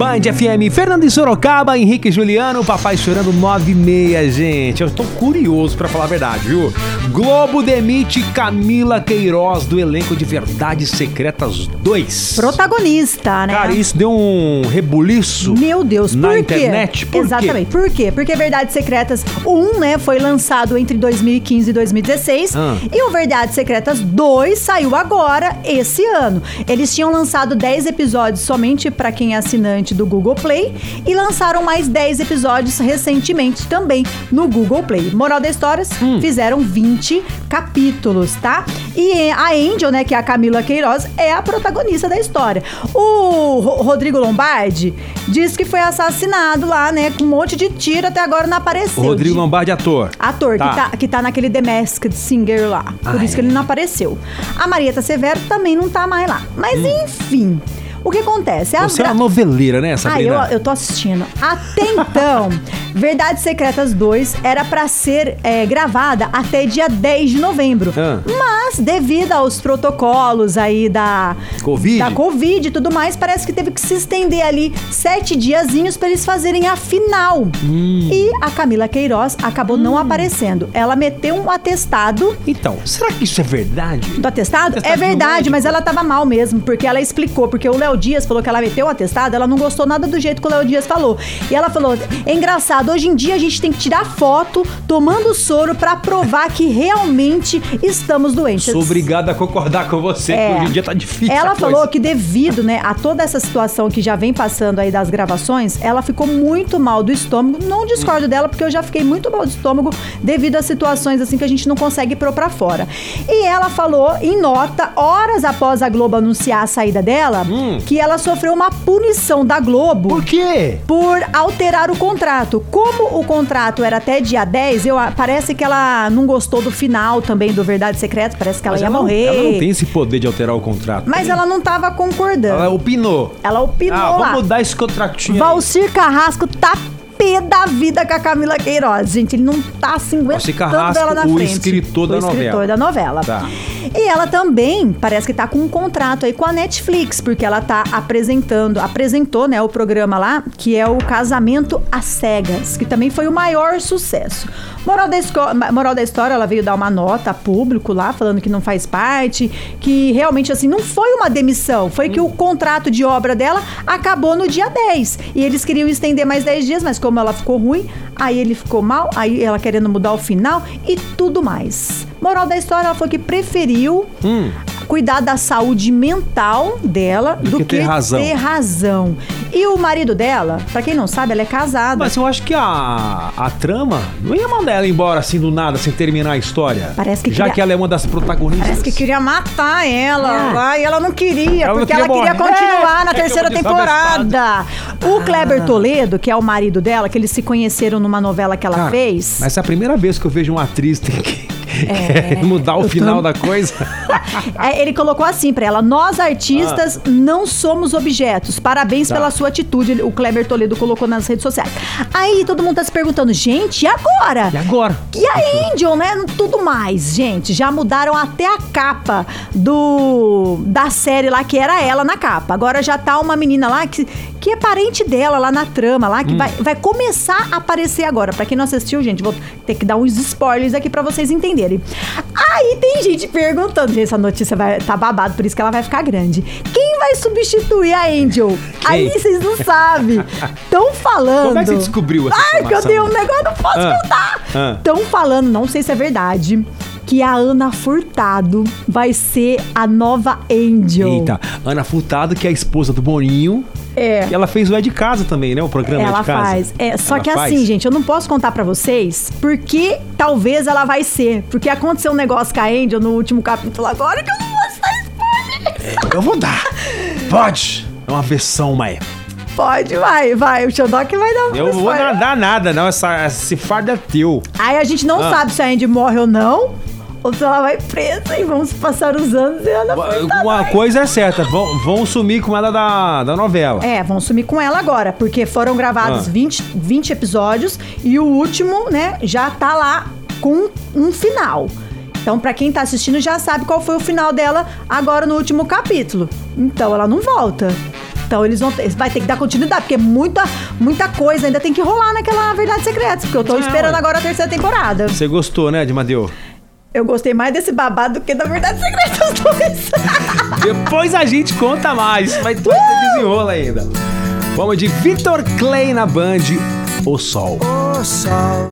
Band FM, Fernando e Sorocaba, Henrique Juliano, papai chorando 9 e meia, gente. Eu tô curioso pra falar a verdade, viu? Globo demite Camila Queiroz do elenco de Verdades Secretas 2. Protagonista, né? Cara, isso deu um rebuliço. Meu Deus, na por quê? internet. Por Exatamente. Quê? Por quê? Porque Verdades Secretas 1, né, foi lançado entre 2015 e 2016 Ah. e o Verdades Secretas 2 saiu agora esse ano. Eles tinham lançado 10 episódios somente pra quem é assinante do Google Play e lançaram mais 10 episódios recentemente também no Google Play. Moral da história, Hum. fizeram 20 capítulos, tá? E a Angel, né, que é a Camila Queiroz, é a protagonista da história. O Ro- Rodrigo Lombardi diz que foi assassinado lá, né, com um monte de tiro, até agora não apareceu. O Rodrigo De- Lombardi, ator. Ator, Tá. Que, tá, que tá naquele The Masked Singer lá. Por Ah, isso que é? ele não apareceu. A Marieta Severo também não tá mais lá. Mas enfim, o que acontece? A Hum. Você é uma noveleira, né, ah, Sabrina? eu, eu tô assistindo. Até então, Verdades Secretas 2 era pra ser é, gravada até dia 10 de novembro. Ah. Mas, devido aos protocolos aí da Covid? da Covid e tudo mais, parece que teve que se estender ali sete diazinhos pra eles fazerem a final. Hum. E a Camila Queiroz acabou não aparecendo. Ela meteu um atestado Então, será que isso é verdade? do atestado? Atestado é de verdade, mas ela tava mal mesmo, porque ela explicou, porque o Léo Dias falou que ela meteu o atestado, ela não gostou nada do jeito que o Léo Dias falou. E ela falou: é engraçado, hoje em dia a gente tem que tirar foto tomando soro pra provar que realmente estamos doentes. Sou obrigado a concordar com você, É. que hoje em dia tá difícil. Ela falou que devido, né, a toda essa situação que já vem passando aí das gravações, ela ficou muito mal do estômago. Não discordo dela, porque eu já fiquei muito mal do estômago devido a situações assim que a gente não consegue pôr pra fora. E ela falou em nota, horas após a Globo anunciar a saída dela, que ela sofreu uma punição da Globo Por quê? por alterar o contrato. Como o contrato era até dia 10, eu, parece que ela não gostou do final também do Verdade Secreta, parece que ela Mas ia ela, não- morrer. ela não tem esse poder de alterar o contrato. Mas ela não tava concordando. Ela opinou. Ela opinou Ah, lá. vamos mudar esse contratinho aí. Valcir Carrasco tá pé da vida com a Camila Queiroz. Gente, ele não tá se aguentando ela na o frente. escritor da o escritor novela. da novela. Tá. E ela também parece que tá com um contrato aí com a Netflix, porque ela tá apresentando, apresentou, né, o programa lá, que é o Casamento às Cegas, que também foi o maior sucesso. Moral da, moral da história, ela veio dar uma nota a público lá, falando que não faz parte, que realmente, assim, não foi uma demissão, foi que o contrato de obra dela acabou no dia 10. E eles queriam estender mais 10 dias, mas como ela ficou ruim, aí ele ficou mal, aí ela querendo mudar o final e tudo mais. Moral da história, ela foi que preferiu Hum. Cuidar da saúde mental dela do, que ter razão. ter razão. E o marido dela, pra quem não sabe, ela é casada. Mas eu acho que a, a trama não ia mandar ela embora assim do nada, sem terminar a história. Parece que Já queria- que ela é uma das protagonistas. Parece que queria matar ela Ah. lá, e ela não queria, Ela não porque queria ela queria morrer. continuar na É que eu terceira temporada. O Kleber Toledo, que é o marido dela, que eles se conheceram numa novela que ela Cara, fez. Mas essa é a primeira vez que eu vejo uma atriz que É, mudar o final tô- da coisa. É, Ele colocou assim pra ela: Nós artistas não somos objetos. Parabéns Tá. pela sua atitude. O Kleber Toledo colocou nas redes sociais. Aí todo mundo tá se perguntando: gente, e agora? E agora? E a Angel, né? Tudo mais, gente. Já mudaram até a capa do da série lá, que era ela na capa. Agora já tá uma menina lá que, que é parente dela lá na trama, lá, Hum. que vai, vai começar a aparecer agora. Pra quem não assistiu, gente, vou ter que dar uns spoilers aqui pra vocês entenderem. Aí tem gente perguntando, gente, essa notícia vai tá babado, por isso que ela vai ficar grande. Quem vai substituir a Angel? Aí vocês não sabem. Estão falando. Como é que você descobriu essa Ai, que eu tenho um negócio, não posso Ah, contar. ah. Estão falando, não sei se é verdade, que a Ana Furtado vai ser a nova Angel. Eita, Ana Furtado, que é a esposa do Boninho. É. E ela fez o É de Casa também, né? O programa É Ela de Casa. faz. É, só Ela que faz? assim, gente, eu não posso contar pra vocês porque talvez ela vai ser. Porque aconteceu um negócio com a Angel no último capítulo agora que eu não vou dar spoiler. Eu vou dar. Pode. É uma versão, Maia. Pode, vai, vai. O Xodok vai dar um Eu vou spoiler. dar nada, não. Essa, esse fardo é teu. Aí a gente não Ah. sabe se a Andy morre ou não. Ou se ela vai presa e vamos passar os anos e ela Furtado Uma vai- coisa é certa, vão, vão sumir com ela da, da novela. É, vão sumir com ela agora, porque foram gravados Ah. 20, 20 episódios e o último, né, já tá lá com um final. Então, pra quem tá assistindo, já sabe qual foi o final dela agora no último capítulo. Então, ela não volta. Então eles vão ter, vai ter que dar continuidade, porque muita, muita coisa ainda tem que rolar naquela Verdade Secreta, porque eu tô Ah, esperando agora a terceira temporada. Você gostou, né, de Madeu? Eu gostei mais desse babado do que da Verdade Secreta os dois. Depois a gente conta mais, mas vai ter desenrolo ainda. Vamos de Vitor Clay na Band, O Sol. O sol